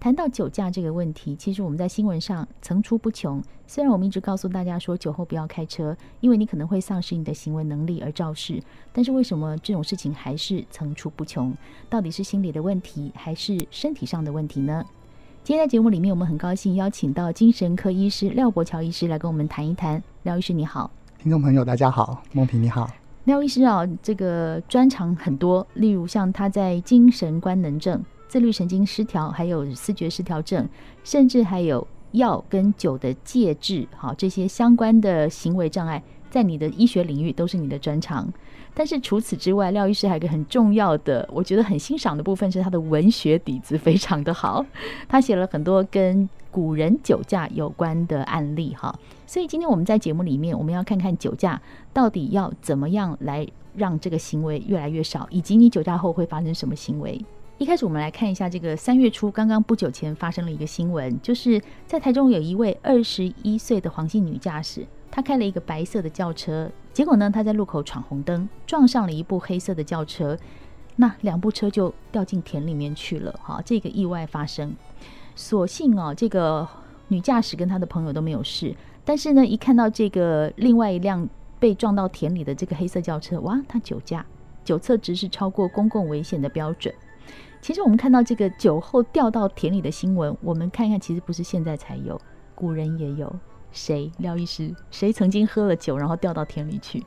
谈到酒驾这个问题，其实我们在新闻上层出不穷。虽然我们一直告诉大家说酒后不要开车，因为你可能会丧失你的行为能力而肇事，但是为什么这种事情还是层出不穷？到底是心理的问题，还是身体上的问题呢？今天在节目里面，我们很高兴邀请到精神科医师廖伯乔医师来跟我们谈一谈。廖医师你好，听众朋友大家好，梦萍你好。廖医师啊，这个专长很多，例如像他在精神官能症。自律神经失调，还有思觉失调症，甚至还有药跟酒的戒治，好，这些相关的行为障碍，在你的医学领域都是你的专长。但是除此之外，廖医师还有一个很重要的，我觉得很欣赏的部分是他的文学底子非常的好，他写了很多跟古人酒驾有关的案例，哈。所以今天我们在节目里面，我们要看看酒驾到底要怎么样来让这个行为越来越少，以及你酒驾后会发生什么行为。一开始我们来看一下这个三月初刚刚不久前发生了一个新闻，就是在台中有一位二十一岁的黄姓女驾驶，她开了一个白色的轿车，结果呢，她在路口闯红灯，撞上了一部黑色的轿车，那两部车就掉进田里面去了。哈，这个意外发生，所幸哦，这个女驾驶跟她的朋友都没有事，但是呢，一看到这个另外一辆被撞到田里的这个黑色轿车，哇，她酒驾，酒测值是超过公共危险的标准。其实我们看到这个酒后掉到田里的新闻，我们看一看，其实不是现在才有，古人也有。谁？廖医师，谁曾经喝了酒然后掉到田里去？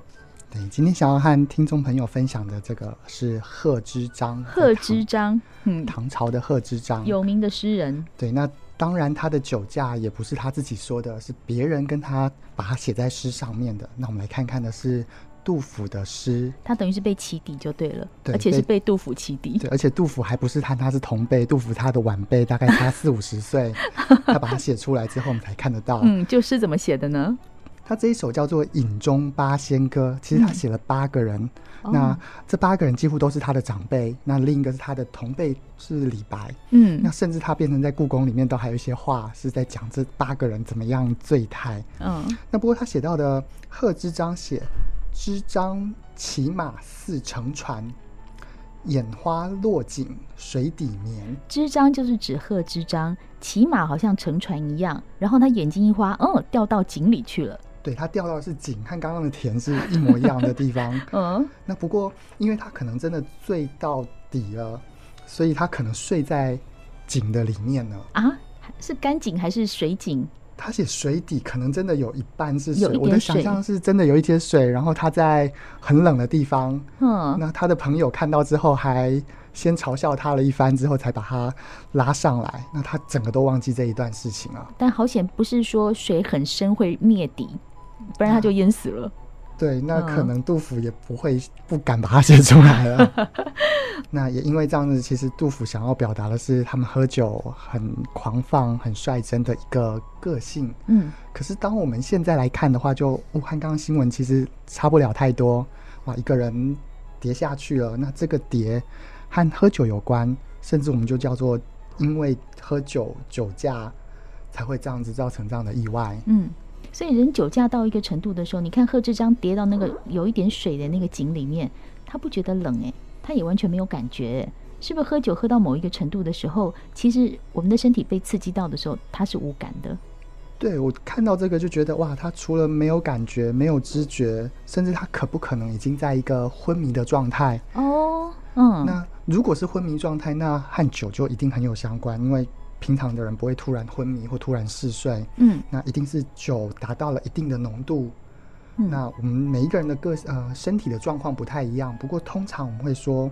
对，今天想要和听众朋友分享的这个是贺知章。贺知章，嗯，唐朝的贺知章，有名的诗人。对，那当然他的酒驾也不是他自己说的，是别人跟他把他写在诗上面的。那我们来看看的是。杜甫的诗，他等于是被起底就对了，对，而且是被杜甫起底。对，而且杜甫还不是他，他是同辈，杜甫他的晚辈，大概差四五十岁。他把它写出来之后，我们才看得到。嗯，就是怎么写的呢？他这一首叫做《饮中八仙歌》，其实他写了八个人，嗯、那这八个人几乎都是他的长辈。那另一个是他的同辈，是李白。嗯，那甚至他变成在故宫里面都还有一些画是在讲这八个人怎么样醉态。嗯，那不过他写到的贺知章写。知章骑马似乘船，眼花落井水底眠。知章就是指贺知章，骑马好像乘船一样，然后他眼睛一花，哦，掉到井里去了。对，他掉到的是井，和刚刚的田是一模一样的地方。嗯，那不过因为他可能真的醉到底了，所以他可能睡在井的里面呢。啊，是干井还是水井？他写水底可能真的有一半是水，我的想象是真的有一些水，然后他在很冷的地方，嗯，那他的朋友看到之后还先嘲笑他了一番，之后才把他拉上来，那他整个都忘记这一段事情了。但好险不是说水很深会灭底，不然他就淹死了。啊对，那可能杜甫也不会不敢把它写出来了。那也因为这样子，其实杜甫想要表达的是他们喝酒很狂放、很率真的一个个性。嗯，可是当我们现在来看的话，就武汉刚刚新闻其实差不了太多。哇，一个人跌下去了，那这个跌和喝酒有关，甚至我们就叫做因为喝酒酒驾才会这样子造成这样的意外。嗯。所以人酒驾到一个程度的时候，你看贺知章跌到那个有一点水的那个井里面，他不觉得冷诶，他也完全没有感觉，是不是？喝酒喝到某一个程度的时候，其实我们的身体被刺激到的时候，他是无感的。对，我看到这个就觉得哇，他除了没有感觉、没有知觉，甚至他可不可能已经在一个昏迷的状态？哦，嗯，那如果是昏迷状态，那和酒就一定很有相关，因为平常的人不会突然昏迷或突然嗜睡，嗯，那一定是酒达到了一定的浓度。嗯那我们每一个人的个呃身体的状况不太一样，不过通常我们会说，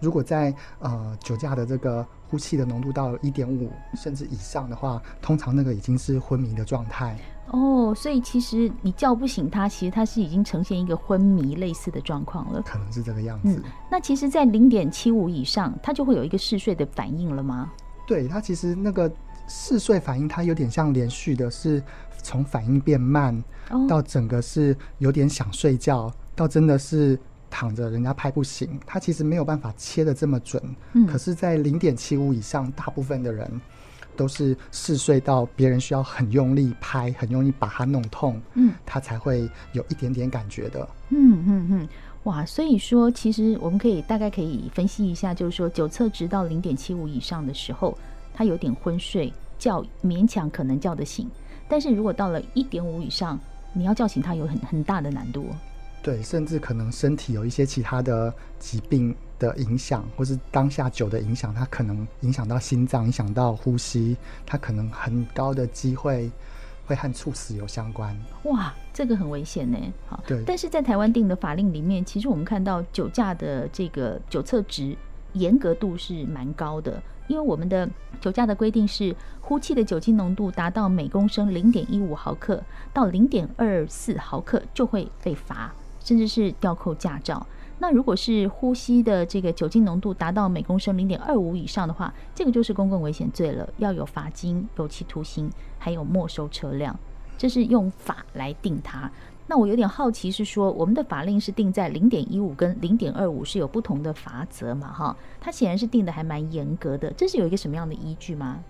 如果在呃酒驾的这个呼气的浓度到一点五甚至以上的话，通常那个已经是昏迷的状态。哦，所以其实你叫不醒他，其实他是已经呈现一个昏迷类似的状况了。可能是这个样子。嗯，那其实，在零点七五以上，他就会有一个嗜睡的反应了吗？对，他其实那个嗜睡反应，它有点像连续的，是从反应变慢，哦，到整个是有点想睡觉，到真的是躺着人家拍不醒，他其实没有办法切的这么准。嗯可是，在零点七五以上，大部分的人都是嗜睡到别人需要很用力拍，很用力把它弄痛，嗯他才会有一点点感觉的。嗯嗯嗯，哇，所以说其实我们可以大概可以分析一下，就是说酒测值到零点七五以上的时候，他有点昏睡，叫勉强可能叫得醒，但是如果到了一点五以上，你要叫醒他有很很大的难度。对，甚至可能身体有一些其他的疾病的影响，或是当下酒的影响，它可能影响到心脏，影响到呼吸，它可能很高的机会会和猝死有相关。哇，这个很危险呢。好，对但是在台湾定的法令里面，其实我们看到酒驾的这个酒测值严格度是蛮高的，因为我们的酒驾的规定是呼气的酒精浓度达到每公升零点一五毫克到零点二四毫克就会被罚，甚至是吊扣驾照。那如果是呼吸的这个酒精浓度达到每公升零点二五以上的话，这个就是公共危险罪了，要有罚金、有期徒刑，还有没收车辆。这是用法来定它。那我有点好奇，是说我们的法令是定在零点一五跟零点二五是有不同的罚则嘛？哈，它显然是定的还蛮严格的。这是有一个什么样的依据吗？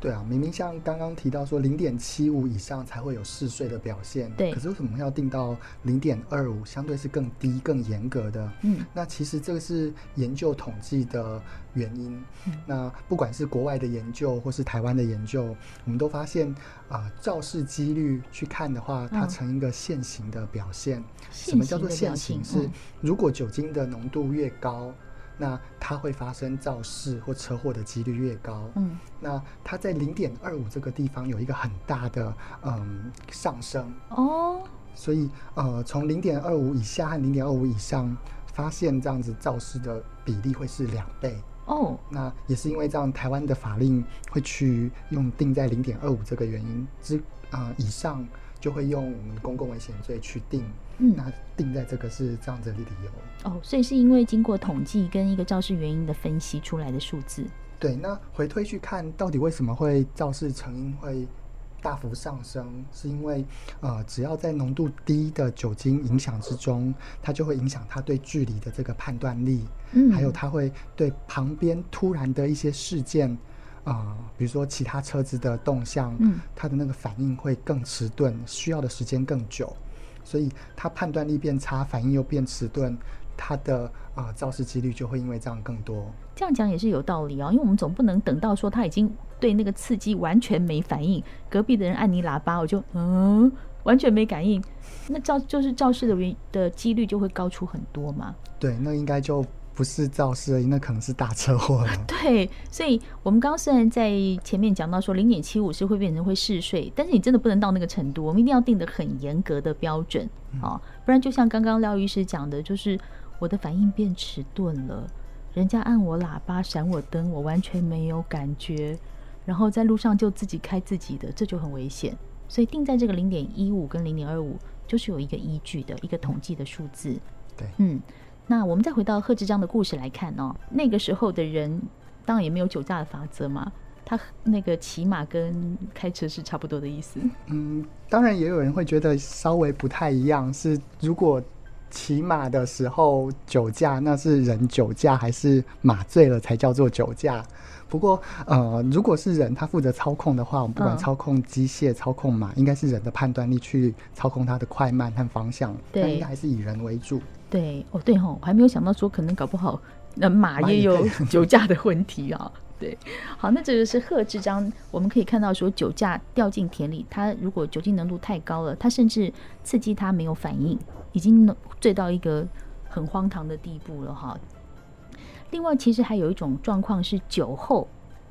对啊，明明像刚刚提到说零点七五以上才会有嗜睡的表现，对可是为什么要定到零点二五，相对是更低、更严格的？嗯，那其实这个是研究统计的原因。嗯那不管是国外的研究或是台湾的研究，我们都发现啊，肇事几率去看的话，它呈一个线型的表现。什么叫做线型？是如果酒精的浓度越高。那它会发生肇事或车祸的几率越高，嗯，那它在零点二五这个地方有一个很大的嗯上升。哦，所以呃从零点二五以下和零点二五以上发现这样子肇事的比例会是两倍。哦，那也是因为这样台湾的法令会去用定在零点二五这个原因之呃以上就会用我们公共危险罪去定。嗯，那定在这个是这样子的理由哦，所以是因为经过统计跟一个肇事原因的分析出来的数字。对，那回推去看到底为什么会肇事成因会大幅上升，是因为呃，只要在浓度低的酒精影响之中，它就会影响它对距离的这个判断力，嗯，还有它会对旁边突然的一些事件，啊、呃，比如说其他车子的动向，嗯，它的那个反应会更迟钝，需要的时间更久。所以它判断力变差，反应又变迟钝，它的啊肇事几率就会因为这样更多。这样讲也是有道理啊、哦，因为我们总不能等到说他已经对那个刺激完全没反应，隔壁的人按你喇叭，我就嗯完全没感应，那肇就是肇事的原的几率就会高出很多嘛。对，那应该就。不是肇事而已，那可能是大车祸了。对，所以我们刚刚虽然在前面讲到说零点七五是会变成会嗜睡，但是你真的不能到那个程度，我们一定要定得很严格的标准啊、哦，不然就像刚刚廖医师讲的，就是我的反应变迟钝了，人家按我喇叭闪我灯，我完全没有感觉，然后在路上就自己开自己的，这就很危险。所以定在这个零点一五跟零点二五，就是有一个依据的一个统计的数字。对，嗯。那我们再回到贺知章的故事来看哦，那个时候的人当然也没有酒驾的法则嘛，他那个骑马跟开车是差不多的意思。嗯，当然也有人会觉得稍微不太一样，是如果骑马的时候酒驾，那是人酒驾还是马醉了才叫做酒驾？不过呃，如果是人他负责操控的话，我们不管操控机械、嗯、操控马，应该是人的判断力去操控它的快慢和方向，对，应该还是以人为主。对，哦，对哦，我还没有想到说可能搞不好那马也有 酒驾的问题啊。对，好，那这个是贺知章，我们可以看到说酒驾掉进田里，他如果酒精浓度太高了，他甚至刺激他没有反应，已经醉到一个很荒唐的地步了哈。另外，其实还有一种状况是酒后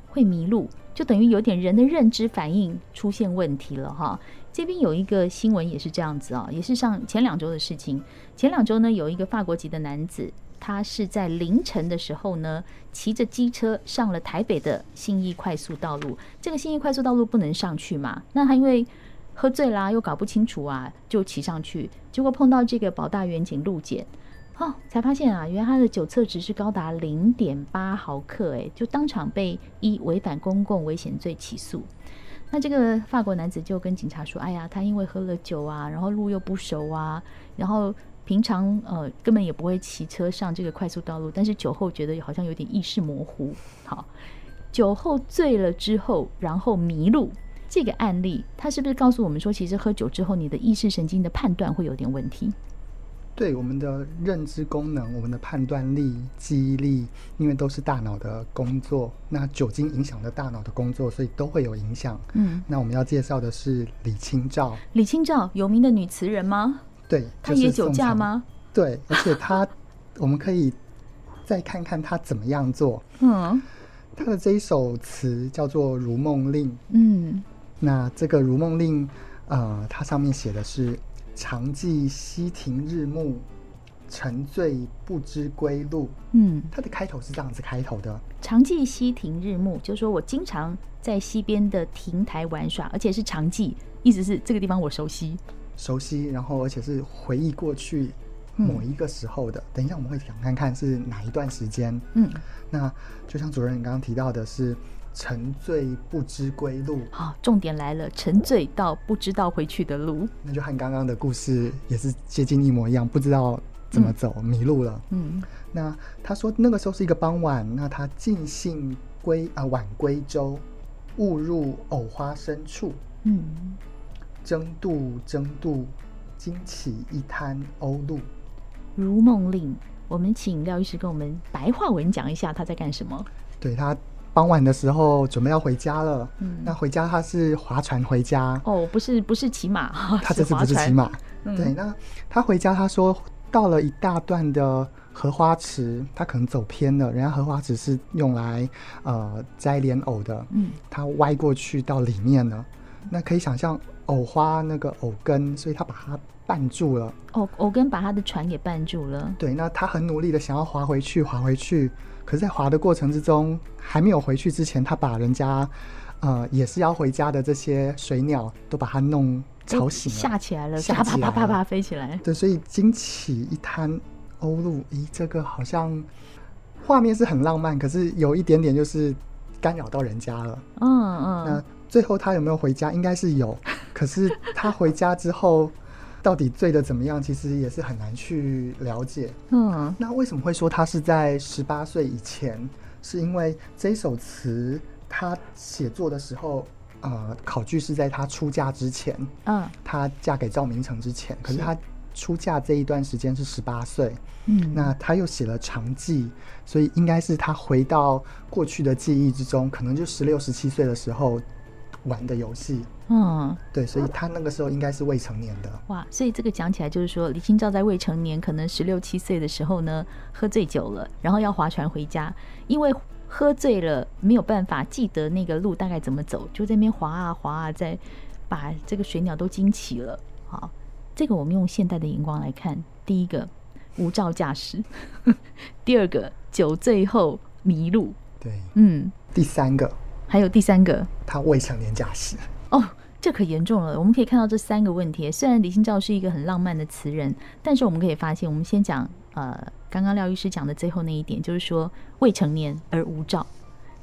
会迷路，就等于有点人的认知反应出现问题了哈。这边有一个新闻也是这样子啊，也是上前两周的事情。前两周呢，有一个法国籍的男子，他是在凌晨的时候呢，骑着机车上了台北的信义快速道路。这个信义快速道路不能上去嘛？那他因为喝醉啦，又搞不清楚啊，就骑上去，结果碰到这个保大员警路检，哦，才发现啊，原来他的酒测值是高达零点八毫克，诶，就当场被依违反公共危险罪起诉。那这个法国男子就跟警察说：“哎呀，他因为喝了酒啊，然后路又不熟啊，然后平常呃根本也不会骑车上这个快速道路，但是酒后觉得好像有点意识模糊。好，酒后醉了之后，然后迷路。”这个案例，他是不是告诉我们说，其实喝酒之后，你的意识神经的判断会有点问题？对，我们的认知功能、我们的判断力、记忆力，因为都是大脑的工作，那酒精影响了大脑的工作，所以都会有影响。嗯，那我们要介绍的是李清照。李清照，有名的女词人吗？对，她也酒驾吗？对，而且她，我们可以再看看她怎么样做。嗯，她的这一首词叫做《如梦令》。嗯。那这个《如梦令》，呃，它上面写的是“常记溪亭日暮，沉醉不知归路”。嗯，它的开头是这样子开头的：“常记溪亭日暮”，就是说我经常在溪边的亭台玩耍，而且是常记，意思是这个地方我熟悉，熟悉，然后而且是回忆过去某一个时候的。嗯、等一下我们会想看看是哪一段时间。嗯，那就像主任你刚刚提到的是。沉醉不知归路，好，重点来了，沉醉到不知道回去的路，那就和刚刚的故事也是接近一模一样，不知道怎么走，嗯、迷路了。嗯，那他说那个时候是一个傍晚，那他尽兴归啊、呃、晚归舟，误入藕花深处，嗯，争渡争渡，惊起一滩鸥鹭。如梦令，我们请廖医师跟我们白话文讲一下他在干什么。对他。傍晚的时候，准备要回家了。嗯，那回家他是划船回家。哦，不是，不是骑马，他这次不是骑马。嗯、对，那他回家，他说到了一大段的荷花池，他可能走偏了。人家荷花池是用来呃摘莲藕的。嗯，他歪过去到里面了。那可以想象藕花那个藕根，所以他把它绊住了。藕藕根把他的船给绊住了。对，那他很努力的想要划回去，划回去。可是，在划的过程之中，还没有回去之前，他把人家，呃，也是要回家的这些水鸟都把它弄吵醒了，吓起来了，吓起来了，啪啪啪啪飞起来。对，所以惊起一滩鸥鹭。咦，这个好像画面是很浪漫，可是有一点点就是干扰到人家了。嗯嗯。那最后他有没有回家？应该是有。可是他回家之后。到底醉的怎么样？其实也是很难去了解。嗯，那为什么会说他是在十八岁以前？是因为这首词他写作的时候，呃，考据是在他出嫁之前。嗯，他嫁给赵明诚之前，可是他出嫁这一段时间是十八岁。嗯，那他又写了长记，所以应该是他回到过去的记忆之中，可能就十六、十七岁的时候。玩的游戏，嗯，对，所以他那个时候应该是未成年的。哇，所以这个讲起来就是说，李清照在未成年，可能十六七岁的时候呢，喝醉酒了，然后要划船回家，因为喝醉了没有办法记得那个路大概怎么走，就在那边划啊划啊，在把这个水鸟都惊起了。好，这个我们用现代的眼光来看，第一个无照驾驶，第二个酒醉后迷路，对，嗯，第三个。还有第三个，他未成年驾驶哦，这可严重了。我们可以看到这三个问题。虽然李清照是一个很浪漫的词人，但是我们可以发现，我们先讲呃，刚刚廖医师讲的最后那一点，就是说未成年而无照，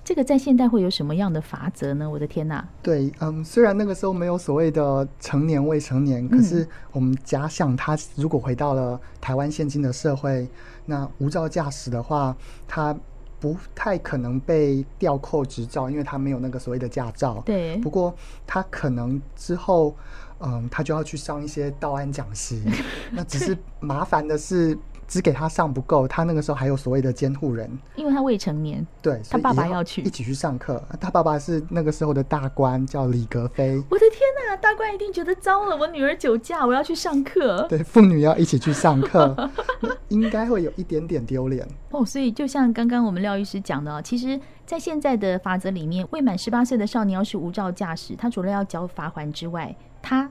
这个在现代会有什么样的法则呢？我的天呐！对，嗯，虽然那个时候没有所谓的成年未成年，可是我们假想他如果回到了台湾现今的社会，那无照驾驶的话，他。不太可能被吊扣执照，因为他没有那个所谓的驾照。对。不过他可能之后，嗯，他就要去上一些道安讲习。那只是麻烦的是，只给他上不够，他那个时候还有所谓的监护人，因为他未成年，对，他爸爸要去一起去上课。他爸爸是那个时候的大官，叫李格非。我的天哪，大官一定觉得糟了，我女儿酒驾，我要去上课。对，父女要一起去上课，应该会有一点点丢脸哦。所以就像刚刚我们廖医师讲的，其实，在现在的法则里面，未满十八岁的少年要是无照驾驶，他除了要交罚锾之外，他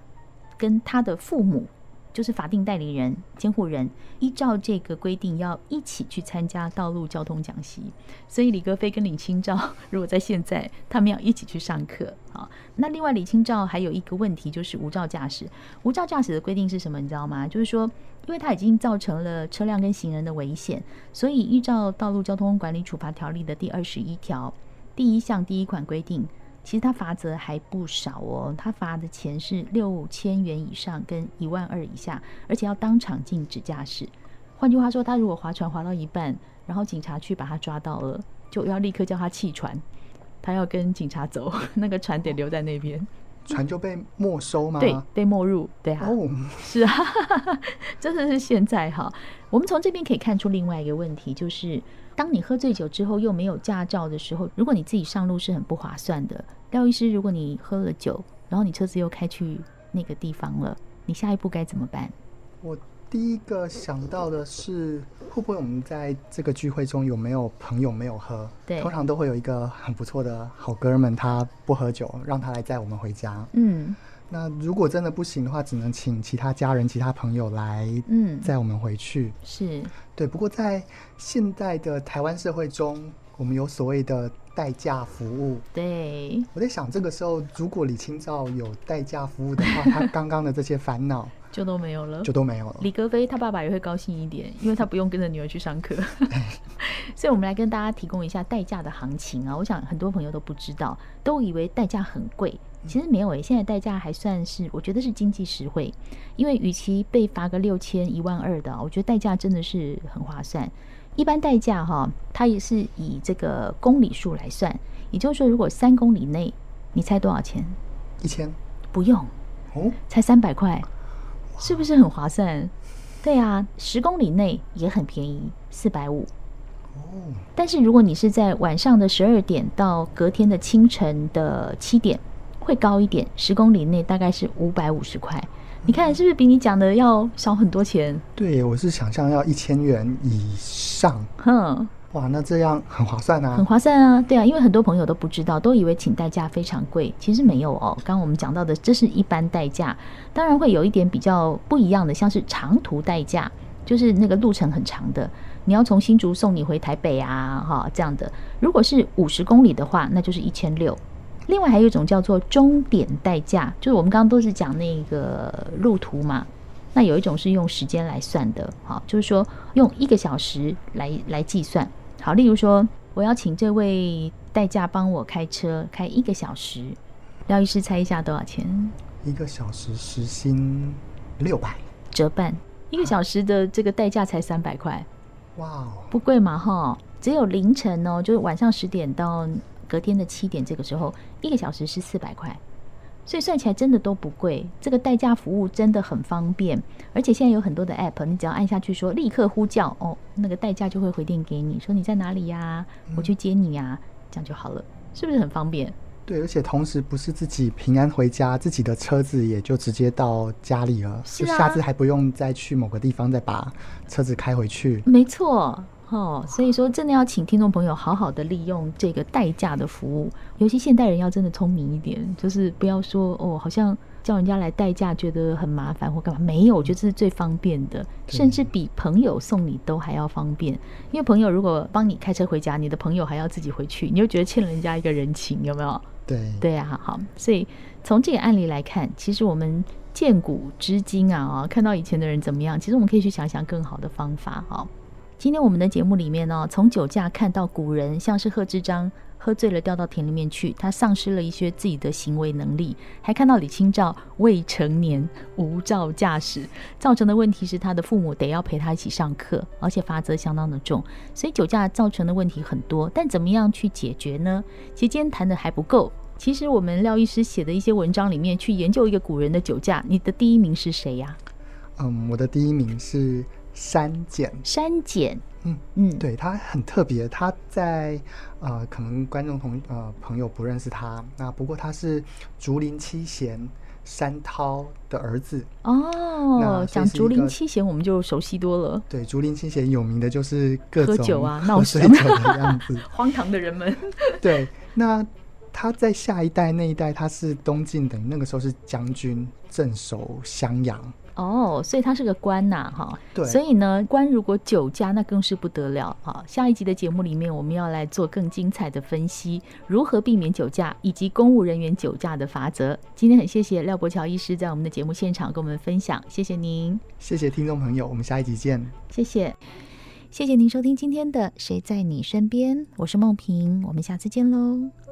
跟他的父母。就是法定代理人、监护人，依照这个规定要一起去参加道路交通讲习。所以李格非跟李清照，如果在现在，他们要一起去上课。好，那另外李清照还有一个问题，就是无照驾驶。无照驾驶的规定是什么？你知道吗？就是说，因为他已经造成了车辆跟行人的危险，所以依照道路交通管理处罚条例的第二十一条第一项第一款规定。其实他罚则还不少哦，他罚的钱是六千元以上跟一万二以下，而且要当场禁止驾驶。换句话说，他如果划船划到一半，然后警察去把他抓到了，就要立刻叫他弃船，他要跟警察走，那个船得留在那边。船就被没收吗？对，被没入。对啊，哦，是啊，真的是现在哈。我们从这边可以看出另外一个问题，就是。当你喝醉酒之后又没有驾照的时候，如果你自己上路是很不划算的。廖医师，如果你喝了酒，然后你车子又开去那个地方了，你下一步该怎么办？我第一个想到的是，会不会我们在这个聚会中有没有朋友没有喝？对，通常都会有一个很不错的好哥们，他不喝酒，让他来载我们回家。嗯。那如果真的不行的话，只能请其他家人、其他朋友来，嗯，载我们回去。是，对。不过在现在的台湾社会中，我们有所谓的代驾服务。对。我在想，这个时候如果李清照有代驾服务的话，他刚刚的这些烦恼就都没有了，就都没有了。李格非他爸爸也会高兴一点，因为他不用跟着女儿去上课。所以，我们来跟大家提供一下代驾的行情啊。我想很多朋友都不知道，都以为代驾很贵。其实没有诶，现在代驾还算是，我觉得是经济实惠，因为与其被罚个六千一万二的，我觉得代驾真的是很划算。一般代驾哈，它也是以这个公里数来算，也就是说，如果三公里内，你猜多少钱？一千？不用哦，才三百块，是不是很划算？对啊，十公里内也很便宜，四百五。哦，但是如果你是在晚上的十二点到隔天的清晨的七点。会高一点，十公里内大概是五百五十块。你看是不是比你讲的要少很多钱？对，我是想象要一千元以上。哼，哇，那这样很划算啊！很划算啊，对啊，因为很多朋友都不知道，都以为请代驾非常贵，其实没有哦。刚刚我们讲到的，这是一般代驾，当然会有一点比较不一样的，像是长途代驾，就是那个路程很长的，你要从新竹送你回台北啊，哈，这样的。如果是五十公里的话，那就是一千六。另外还有一种叫做终点代驾，就是我们刚刚都是讲那个路途嘛，那有一种是用时间来算的，好，就是说用一个小时来来计算。好，例如说我要请这位代驾帮我开车开一个小时，廖医师猜一下多少钱？一个小时时薪六百，折半，一个小时的这个代驾才三百块，哇，不贵嘛哈，只有凌晨哦，就是晚上十点到。隔天的七点，这个时候一个小时是四百块，所以算起来真的都不贵。这个代驾服务真的很方便，而且现在有很多的 app，你只要按下去说立刻呼叫哦，那个代驾就会回电给你说你在哪里呀？我去接你呀，这样就好了，是不是很方便？对，而且同时不是自己平安回家，自己的车子也就直接到家里了，就下次还不用再去某个地方再把车子开回去。没错。哦，所以说真的要请听众朋友好好的利用这个代驾的服务，尤其现代人要真的聪明一点，就是不要说哦，好像叫人家来代驾觉得很麻烦或干嘛，没有，我觉得这是最方便的，甚至比朋友送你都还要方便。因为朋友如果帮你开车回家，你的朋友还要自己回去，你就觉得欠了人家一个人情，有没有？对对啊，好，所以从这个案例来看，其实我们见古知今啊，啊，看到以前的人怎么样，其实我们可以去想想更好的方法，哈。今天我们的节目里面呢，从酒驾看到古人，像是贺知章喝醉了掉到田里面去，他丧失了一些自己的行为能力；还看到李清照未成年无照驾驶，造成的问题是他的父母得要陪他一起上课，而且罚则相当的重。所以酒驾造成的问题很多，但怎么样去解决呢？其实今天谈的还不够。其实我们廖医师写的一些文章里面去研究一个古人的酒驾，你的第一名是谁呀？嗯，我的第一名是。山简。山简，嗯嗯，对，他很特别，他在呃，可能观众同呃朋友不认识他，那不过他是竹林七贤山涛的儿子哦。讲竹林七贤，我们就熟悉多了。对，竹林七贤有名的就是各种喝酒啊、闹水酒的样子，荒唐的人们。对，那。他在下一代那一代，他是东晋等于那个时候是将军镇守襄阳哦，所以他是个官呐，哈。对，所以呢，官如果酒驾，那更是不得了。哈，下一集的节目里面，我们要来做更精彩的分析，如何避免酒驾，以及公务人员酒驾的法则。今天很谢谢廖伯乔医师在我们的节目现场跟我们分享，谢谢您，谢谢听众朋友，我们下一集见，谢谢，谢谢您收听今天的《谁在你身边》，我是梦萍，我们下次见喽。